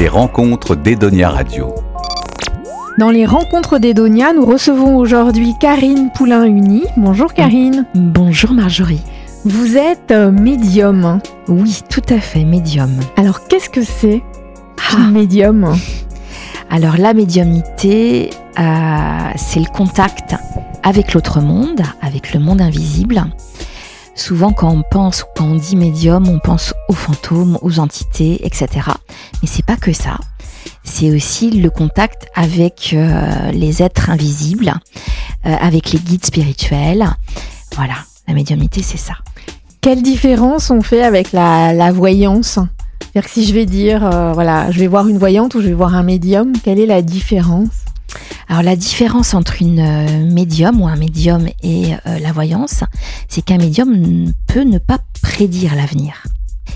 Les rencontres d'Edonia Radio. Dans les rencontres d'Edonia, nous recevons aujourd'hui Karine Poulain-Uni. Bonjour Karine. Bonjour Marjorie. Vous êtes euh, médium. Oui, tout à fait, médium. Alors qu'est-ce que c'est Ah. médium? Alors la médiumnité, euh, c'est le contact avec l'autre monde, avec le monde invisible. Souvent quand on pense, quand on dit médium, on pense aux fantômes, aux entités, etc. Mais c'est pas que ça. C'est aussi le contact avec euh, les êtres invisibles, euh, avec les guides spirituels. Voilà, la médiumnité, c'est ça. Quelle différence on fait avec la, la voyance? C'est-à-dire que si je vais dire, euh, voilà, je vais voir une voyante ou je vais voir un médium, quelle est la différence? Alors la différence entre une euh, médium ou un médium et euh, la voyance, c'est qu'un médium peut ne pas prédire l'avenir.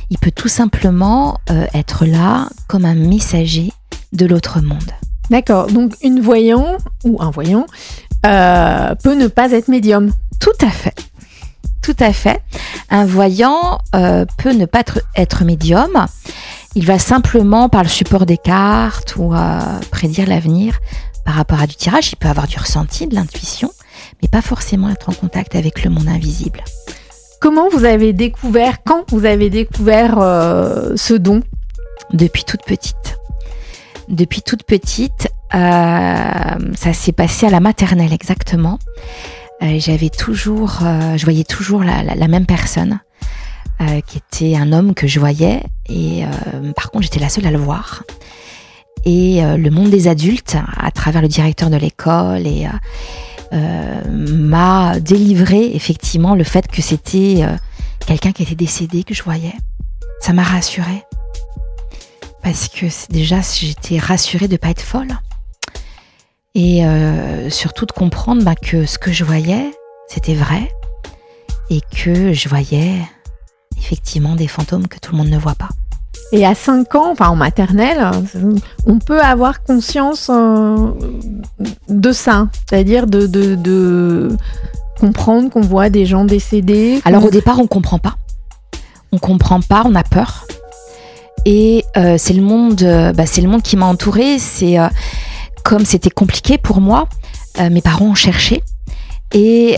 Il peut tout simplement euh, être là comme un messager de l'autre monde. D'accord, donc une voyant ou un voyant euh, peut ne pas être médium. Tout à fait. Tout à fait. Un voyant euh, peut ne pas être, être médium. Il va simplement, par le support des cartes ou euh, prédire l'avenir par rapport à du tirage, il peut avoir du ressenti, de l'intuition, mais pas forcément être en contact avec le monde invisible. Comment vous avez découvert, quand vous avez découvert euh, ce don? Depuis toute petite. Depuis toute petite, euh, ça s'est passé à la maternelle exactement. Euh, J'avais toujours, je voyais toujours la, la- la même personne, euh, qui était un homme que je voyais, et euh, par contre j'étais la seule à le voir. Et euh, le monde des adultes, à travers le directeur de l'école, euh, euh, m'a délivré effectivement le fait que c'était quelqu'un qui était décédé que je voyais. Ça m'a rassurée parce que déjà j'étais rassurée de pas être folle et surtout de comprendre bah, que ce que je voyais c'était vrai et que je voyais effectivement des fantômes que tout le monde ne voit pas. Et à 5 ans, enfin en maternelle, euh, on peut avoir conscience euh, de ça, c'est-à-dire de, comprendre qu'on voit des gens décédés. Alors au départ on comprend pas, on comprend pas, on a peur et euh, c'est le monde, euh, bah, le monde qui m'a entourée. C'est comme c'était compliqué pour moi, mes parents ont cherché et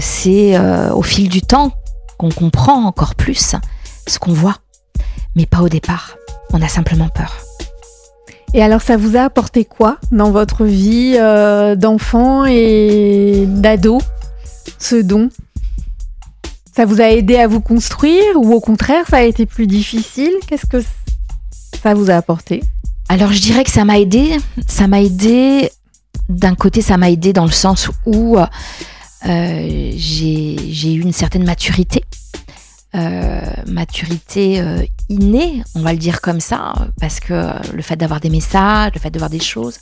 c'est au fil du temps qu'on comprend encore plus ce qu'on voit, mais pas au départ. On a simplement peur. Et alors ça vous a apporté quoi dans votre vie euh, d'enfant et d'ado, ce don? Ça vous a aidé à vous construire ou au contraire ça a été plus difficile? Qu'est-ce que ça vous a apporté? Alors je dirais que ça m'a aidé. Ça m'a aidé. D'un côté, ça m'a aidé dans le sens où euh, j'ai j'ai eu une certaine maturité. Euh, maturité euh, innée, on va le dire comme ça, parce que le fait d'avoir des messages, le fait de voir des choses,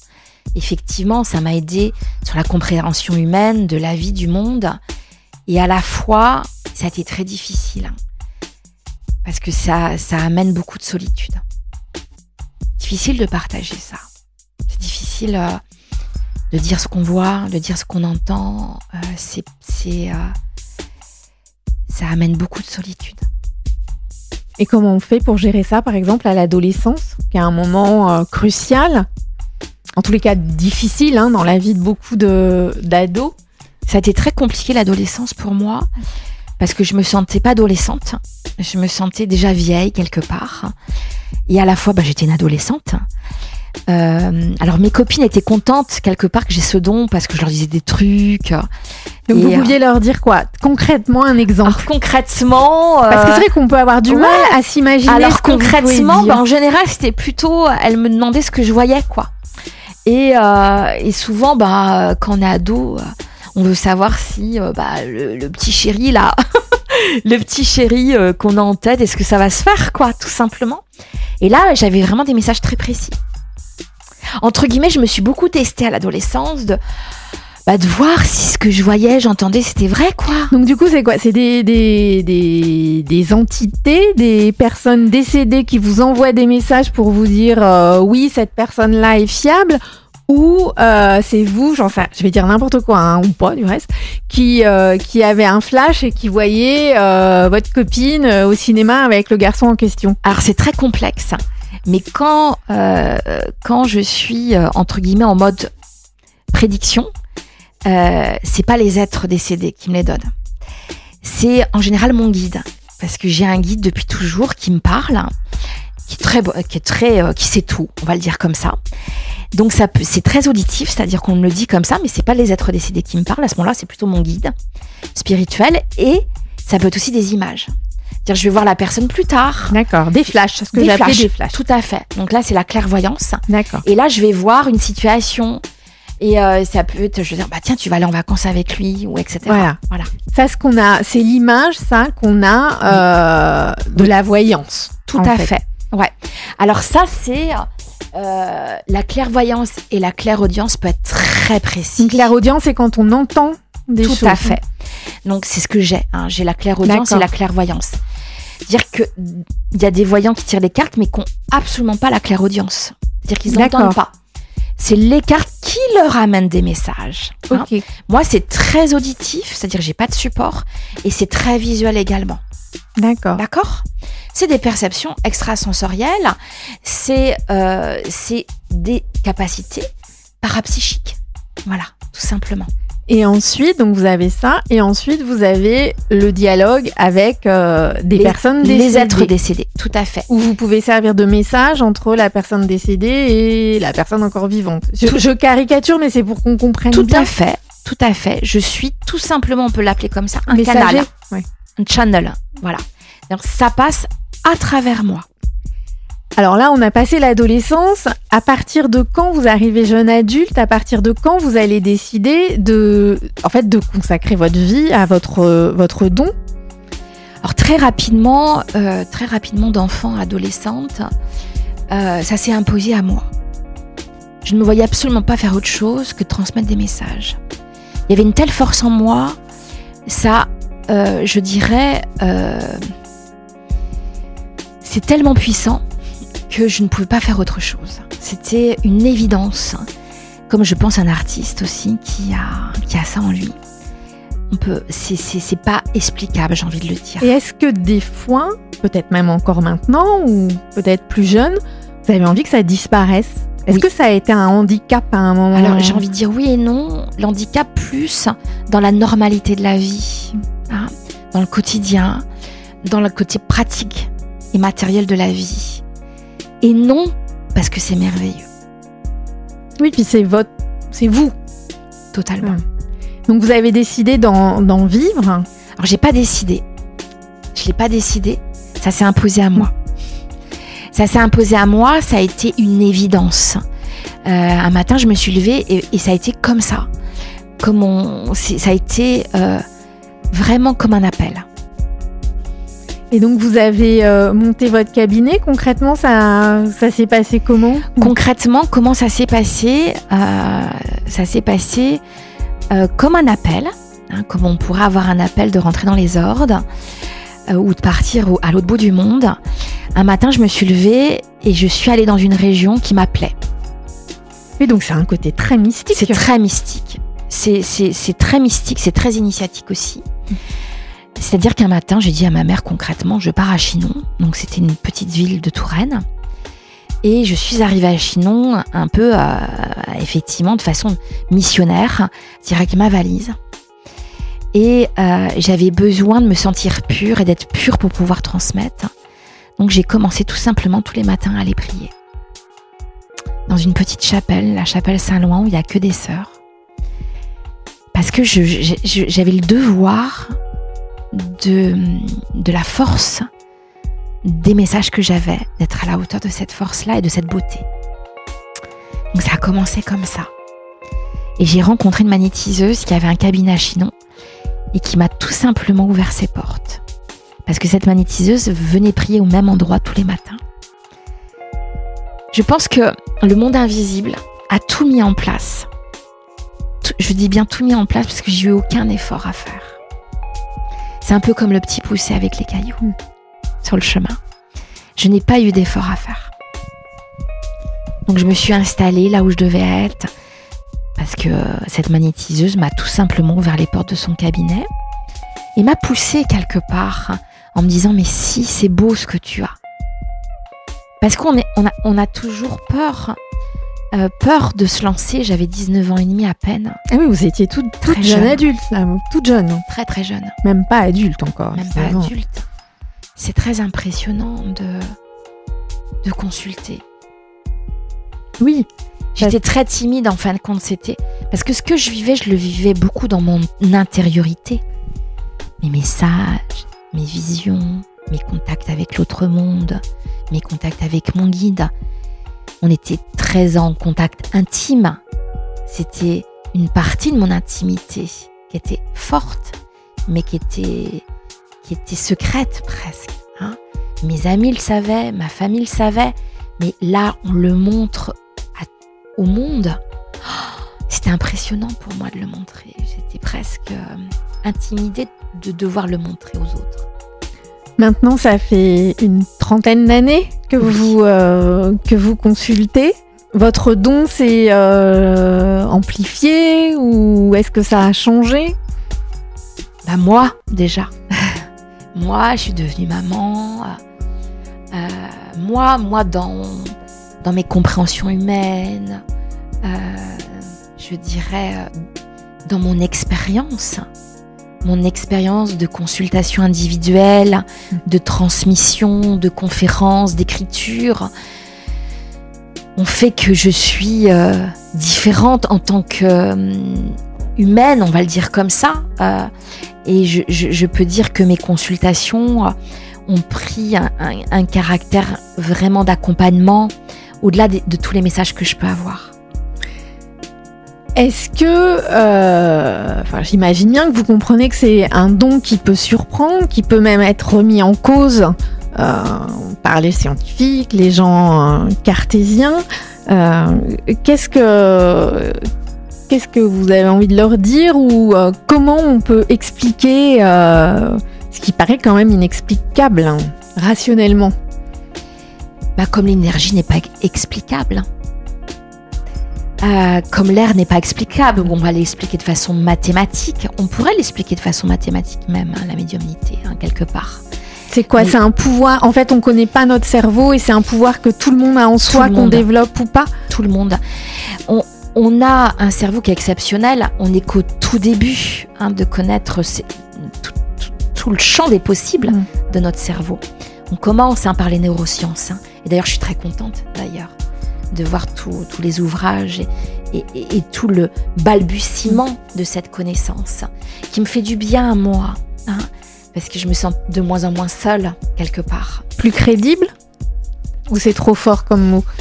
effectivement, ça m'a aidé sur la compréhension humaine de la vie, du monde. Et à la fois, ça a été très difficile, hein, parce que ça, ça amène beaucoup de solitude difficile de partager ça. C'est difficile euh, de dire ce qu'on voit, de dire ce qu'on entend. C'est, ça amène beaucoup de solitude. Et comment on fait pour gérer ça, par exemple, à l'adolescence, qui est un moment euh, crucial, en tous les cas difficile hein, dans la vie de beaucoup de, d'ados? Ça a été très compliqué l'adolescence pour moi parce que je me sentais pas adolescente. Je me sentais déjà vieille quelque part. Et à la fois, bah, j'étais une adolescente. Euh, alors mes copines étaient contentes quelque part que j'ai ce don parce que je leur disais des trucs. Donc Et, vous euh, pouviez leur dire quoi? Concrètement un exemple Alors concrètement, Parce que euh, c'est vrai qu'on peut avoir du ouais. mal à s'imaginer Alors ce concrètement, bah, en général, c'était plutôt, elle me demandait ce que je voyais, quoi. Et, euh, et souvent, bah, quand on est ado, euh, on veut savoir si euh, bah, le, le petit chéri là, le petit chéri euh, qu'on a en tête, est-ce que ça va se faire, quoi, tout simplement. Et là, j'avais vraiment des messages très précis. Entre guillemets, je me suis beaucoup testée à l'adolescence de, bah, de voir si ce que je voyais, j'entendais, c'était vrai, quoi. Donc du coup, c'est quoi? C'est des, des, des, des entités, des personnes décédées qui vous envoient des messages pour vous dire euh, oui, cette personne-là est fiable ou euh, c'est vous, j'en sais, je vais dire n'importe quoi, hein, ou pas du reste, qui, euh, qui avait un flash et qui voyait euh, votre copine au cinéma avec le garçon en question. Alors c'est très complexe. Mais quand, euh, quand je suis, euh, entre guillemets, en mode prédiction, euh, c'est pas les êtres décédés qui me les donnent. C'est en général mon guide. Parce que j'ai un guide depuis toujours qui me parle, qui est très, qui est très, euh, qui sait tout, on va le dire comme ça. Donc ça c'est très auditif, c'est-à-dire qu'on me le dit comme ça, mais c'est pas les êtres décédés qui me parlent. À ce moment-là, c'est plutôt mon guide spirituel et ça peut être aussi des images. C'est-à-dire, je vais voir la personne plus tard. D'accord, des flashs, ce que flashs. des flashs. Tout à fait. Donc là, c'est la clairvoyance. D'accord. Et là, je vais voir une situation. Et euh, ça peut être, je vais dire, bah tiens, tu vas aller en vacances avec lui, ou etc. Voilà. voilà. Ça, ce qu'on a, c'est l'image, ça, qu'on a euh, de la voyance. Tout à fait. Ouais. Alors ça, c'est euh, la clairvoyance et la clairaudience peut être très précis. Une clairaudience, c'est quand on entend des Tout choses. à fait. Donc c'est ce que j'ai. hein. J'ai la clairaudience et la clairvoyance. Dire que il y a des voyants qui tirent les cartes, mais qui n'ont absolument pas la clairaudience. C'est-à-dire qu'ils n'entendent pas. C'est les cartes qui leur amènent des messages. hein. Moi, c'est très auditif, c'est-à-dire j'ai pas de support, et c'est très visuel également. D'accord. D'accord? C'est des perceptions extrasensorielles, c'est euh, c'est des capacités parapsychiques. Voilà, tout simplement. Et ensuite, donc vous avez ça, et ensuite vous avez le dialogue avec euh, des Les- personnes décédées. Les êtres décédés, tout à fait. Où vous pouvez servir de message entre la personne décédée et la personne encore vivante. Je, caricature, mais c'est pour qu'on comprenne Tout bien. à fait, tout à fait. Je suis tout simplement, on peut l'appeler comme ça, un Messager. canal, Ouais. un channel. Voilà. Donc ça passe à travers moi. Alors là, on a passé l'adolescence. À partir de quand vous arrivez jeune adulte? À partir de quand vous allez décider de, en fait, de consacrer votre vie à votre votre don? Alors très rapidement, euh, très rapidement d'enfant, adolescente, euh, ça s'est imposé à moi. Je ne me voyais absolument pas faire autre chose que transmettre des messages. Il y avait une telle force en moi, ça, euh, je dirais, euh, c'est tellement puissant que je ne pouvais pas faire autre chose. C'était une évidence, comme je pense un artiste aussi qui a, qui a ça en lui. On peut, c'est, c'est, c'est pas explicable, j'ai envie de le dire. Et est-ce que des fois, peut-être même encore maintenant, ou peut-être plus jeune, vous avez envie que ça disparaisse? Est-ce Oui. que ça a été un handicap à un moment? Alors j'ai envie de dire oui et non. L'handicap plus dans la normalité de la vie, hein, dans le quotidien, dans le côté pratique et matériel de la vie. Et non parce que c'est merveilleux, Oui, puis c'est votre, c'est vous. totalement. Donc vous avez décidé d'en vivre. Alors j'ai pas décidé. Je l'ai pas décidé. Ça s'est imposé à moi. Ça s'est imposé à moi. Ça a été une évidence. Euh, un matin, je me suis levée et, et ça a été comme ça. Comme on, ça a été euh, vraiment comme un appel. Et donc vous avez euh, monté votre cabinet. Concrètement, ça, ça s'est passé comment? Concrètement, comment ça s'est passé Euh, Ça s'est passé euh, comme un appel, hein, comme on pourrait avoir un appel de rentrer dans les ordres ou de partir au- à l'autre bout du monde. Un matin, je me suis levée et je suis allée dans une région qui m'appelait. Et donc c'est un côté très mystique. C'est très mystique. C'est- très mystique, c'est très initiatique aussi. C'est-à-dire qu'un matin, j'ai dit à ma mère concrètement, je pars à Chinon. Donc c'était une petite ville de Touraine. Et je suis arrivée à Chinon un peu, euh, effectivement, de façon missionnaire, c'est-à-dire avec ma valise. Et euh, j'avais besoin de me sentir pure et d'être pure pour pouvoir transmettre. Donc j'ai commencé tout simplement tous les matins à aller prier. Dans une petite chapelle, la chapelle Saint-Loin, où il n'y a que des sœurs. Parce que j'avais le devoir de, de la force des messages que j'avais, d'être à la hauteur de cette force-là et de cette beauté. Donc ça a commencé comme ça. Et j'ai rencontré une magnétiseuse qui avait un cabinet à Chinon et qui m'a tout simplement ouvert ses portes. Parce que cette magnétiseuse venait prier au même endroit tous les matins. Je pense que le monde invisible a tout mis en place. Je dis bien tout mis en place parce que j'ai eu aucun effort à faire. C'est un peu comme le petit poussé avec les cailloux Mm. sur le chemin. Je n'ai pas eu d'effort à faire. Donc je me suis installée là où je devais être parce que euh, cette magnétiseuse m'a tout simplement ouvert les portes de son cabinet et m'a poussé quelque part en me disant mais si c'est beau ce que tu as. Parce qu'on on a, on a toujours peur. Euh, peur de se lancer. J'avais 19 ans et demi à peine, Ah oui, vous étiez toute, toute Très jeune jeune. adulte, là, toute jeune, hein. très très jeune, même pas adulte encore. même pas adulte. C'est très impressionnant de, de consulter. Oui, J'étais très timide en fin de compte, c'était parce que ce que je vivais, je le vivais beaucoup dans mon intériorité. Mes messages, mes visions, mes contacts avec l'autre monde, mes contacts avec mon guide. On était très en contact intime. C'était une partie de mon intimité qui était forte, mais qui était, qui était secrète presque. hein. Mes amis le savaient, ma famille le savait, mais là, on le montre au monde. Oh, C'était impressionnant pour moi de le montrer. J'étais presque euh, intimidée de devoir le montrer aux autres. Maintenant ça fait une trentaine d'années que vous euh, que vous consultez. Votre don s'est euh, amplifié ou est-ce que ça a changé? Bah moi, déjà. moi, je suis devenue maman. Euh, moi, moi, dans, dans mes compréhensions humaines, je dirais, dans mon expérience, mon expérience de consultation individuelle, de transmission, de conférences, d'écriture, ont fait que je suis euh, différente en tant que euh, humaine, on va le dire comme ça. Euh, et je, peux dire que mes consultations ont pris un, caractère vraiment d'accompagnement au-delà de tous les messages que je peux avoir. Est-ce que, euh, enfin, j'imagine bien que vous comprenez que c'est un don qui peut surprendre, qui peut même être remis en cause euh, par les scientifiques, les gens euh, cartésiens. Qu'est-ce que, vous avez envie de leur dire ou comment on peut expliquer ce qui paraît quand même inexplicable, hein, rationnellement? Bah, comme l'énergie n'est pas explicable. Euh, comme l'air n'est pas explicable, on va l'expliquer de façon mathématique. On pourrait l'expliquer de façon mathématique même, hein, la médiumnité, hein, quelque part. C'est quoi? Mais- C'est un pouvoir. En fait, on connaît pas notre cerveau et c'est un pouvoir que tout le monde a en soi, qu'on développe ou pas. tout le monde. On, on a un cerveau qui est exceptionnel. On n'est qu'au tout début hein, de connaître ces- tout, tout- tout le champ des possibles Mm. de notre cerveau. On commence par les neurosciences. Et d'ailleurs, je suis très contente d'ailleurs de voir tous les ouvrages et, et- et- et tout le balbutiement de cette connaissance qui me fait du bien à moi. hein, parce que je me sens de moins en moins seule quelque part. Plus crédible Ou c'est trop fort comme mot?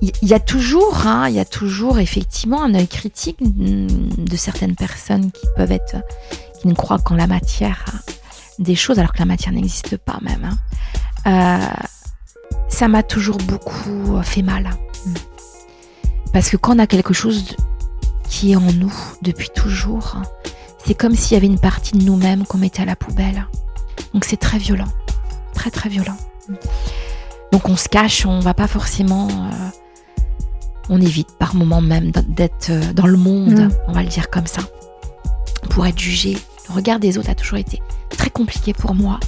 Il il y a toujours, hein, il y a toujours effectivement un œil critique de certaines personnes qui peuvent être, qui ne croient qu'en la matière hein, des choses, alors que la matière n'existe pas même. hein. Euh, ça m'a toujours beaucoup euh, fait mal. Mm. Parce que quand on a quelque chose qui est en nous depuis toujours, c'est comme s'il y avait une partie de nous-mêmes qu'on mettait à la poubelle. Donc c'est très violent, très très violent. Donc on se cache, on va pas forcément euh, on évite par moment même d'être euh, dans le monde, Mm. on va le dire comme ça, pour être jugé. Le regard des autres a toujours été très compliqué pour moi,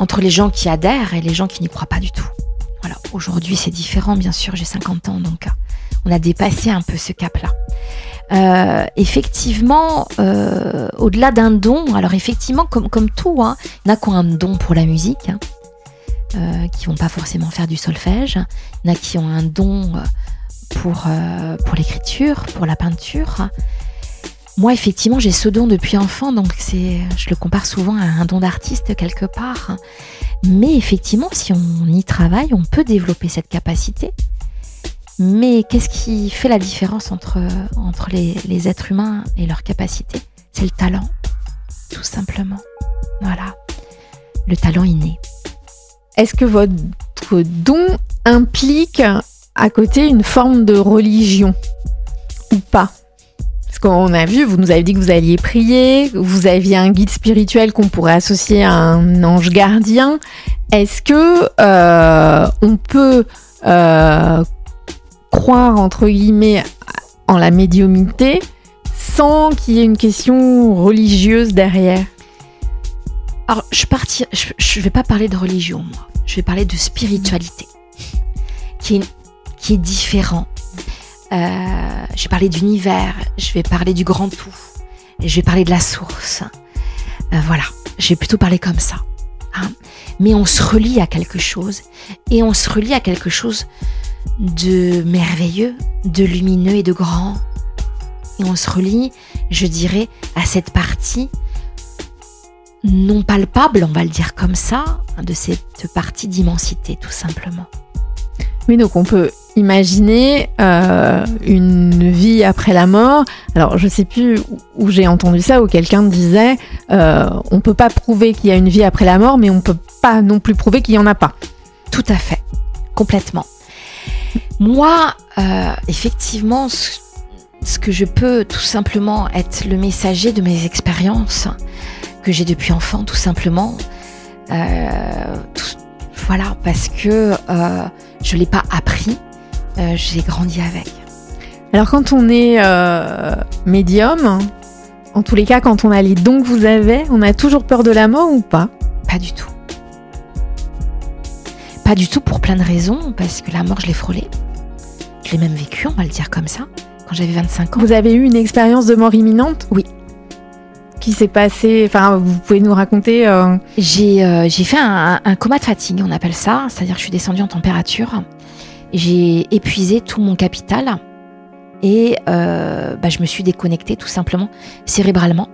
entre les gens qui adhèrent et les gens qui n'y croient pas du tout. Voilà, aujourd'hui c'est différent, bien sûr, j'ai 50 ans, donc euh, on a dépassé un peu ce cap-là. Euh, effectivement, euh, au-delà d'un don, alors effectivement, comme, comme tout, hein, il y en a qui ont un don pour la musique, hein, euh, qui vont pas forcément faire du solfège, il y en a qui ont un don pour, pour l'écriture, pour la peinture. Moi, effectivement, j'ai ce don depuis enfant, donc c'est, je le compare souvent à un don d'artiste quelque part. Mais effectivement, si on y travaille, on peut développer cette capacité. Mais qu'est-ce qui fait la différence entre, les, les êtres humains et leur capacité? C'est le talent, tout simplement. Voilà. Le talent inné. Est-ce que votre don implique à côté une forme de religion? Ou pas? Parce qu'on a vu, vous nous avez dit que vous alliez prier, vous aviez un guide spirituel qu'on pourrait associer à un ange gardien. Est-ce que euh, on peut euh, croire entre guillemets en la médiumité sans qu'il y ait une question religieuse derrière? Alors, je partir, vais pas parler de religion, moi. Je vais parler de spiritualité, qui est, qui. Euh, je vais parler d'univers, je vais parler du grand tout, je vais parler de la source. Euh, voilà, je vais plutôt parler comme ça. Hein. Mais on se relie à quelque chose, et on se relie à quelque chose de merveilleux, de lumineux et de grand. Et on se relie, je dirais, à cette partie non palpable, on va le dire comme ça, de cette partie d'immensité, tout simplement. Oui, donc on peut imaginer euh, une vie après la mort. Alors, je ne sais plus où j'ai entendu ça, où quelqu'un disait euh, on ne peut pas prouver qu'il y a une vie après la mort, mais on ne peut pas non plus prouver qu'il n'y en a pas. Tout à fait, complètement. Moi, euh, effectivement, ce que je peux tout simplement être le messager de mes expériences, que j'ai depuis enfant, tout simplement. Euh, voilà, parce que je ne l'ai pas appris, euh, j'ai grandi avec. Alors quand on est médium, en tous les cas, quand on a les dons que vous avez, on a toujours peur de la mort ou pas? Pas du tout. Pas du tout pour plein de raisons, parce que la mort, je l'ai frôlée. Je l'ai même vécue, on va le dire comme ça, quand j'avais 25 ans. Vous avez eu une expérience de mort imminente? Oui qui s'est passé Enfin, vous pouvez nous raconter euh, J'ai euh, j'ai fait un, coma de fatigue, on appelle ça. C'est-à-dire que je suis descendue en température. J'ai épuisé tout mon capital et euh, bah, je me suis déconnectée tout simplement cérébralement.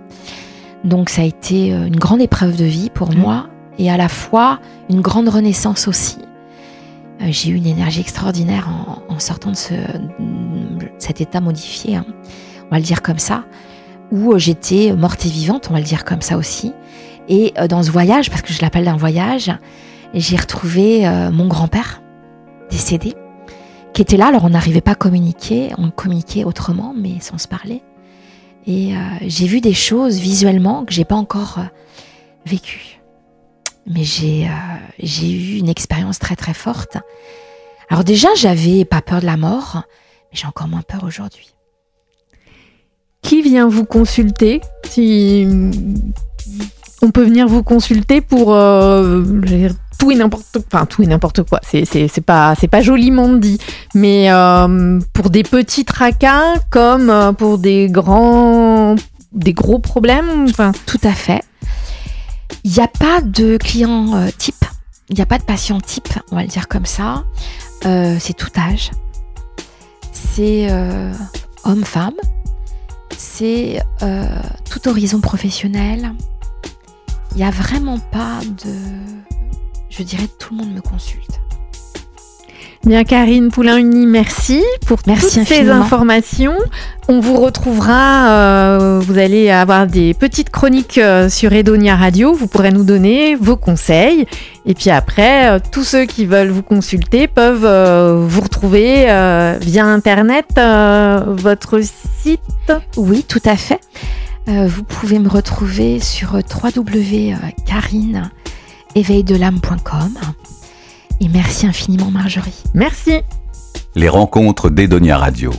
Donc ça a été une grande épreuve de vie pour mmh. moi et à la fois une grande renaissance aussi. J'ai eu une énergie extraordinaire en, sortant de ce, cet état modifié, hein. on va le dire comme ça où euh, j'étais morte et vivante, on va le dire comme ça aussi. Et euh, dans ce voyage, parce que je l'appelle un voyage, j'ai retrouvé euh, mon grand-père décédé, qui était là. Alors on n'arrivait pas à communiquer, on communiquait autrement, mais sans se parler. Et j'ai vu des choses visuellement que j'ai pas encore vécues. Mais j'ai j'ai eu une expérience très très forte. Alors déjà, j'avais pas peur de la mort, mais j'ai encore moins peur aujourd'hui qui vient vous consulter Si on peut venir vous consulter pour euh, tout et n'importe enfin tout et n'importe quoi. C'est c'est pas c'est pas joliment dit, mais euh, pour des petits tracas comme euh, pour des grands des gros problèmes. Enfin tout à fait. Il n'y a pas de client type. Il n'y a pas de patient type, on va le dire comme ça. c'est tout âge. C'est homme-femme c'est euh, tout horizon professionnel. Il n'y a vraiment pas de... Je dirais tout le monde me consulte. Bien, Karine Poulain-Uni, merci pour merci toutes ces informations. On vous retrouvera, euh, vous allez avoir des petites chroniques euh, sur Edonia Radio, vous pourrez nous donner vos conseils. Et puis après, euh, tous ceux qui veulent vous consulter peuvent vous retrouver via Internet, votre site. Oui, tout à fait. vous pouvez me retrouver sur Et merci infiniment Marjorie. Merci. Les rencontres d'Edonia Radio.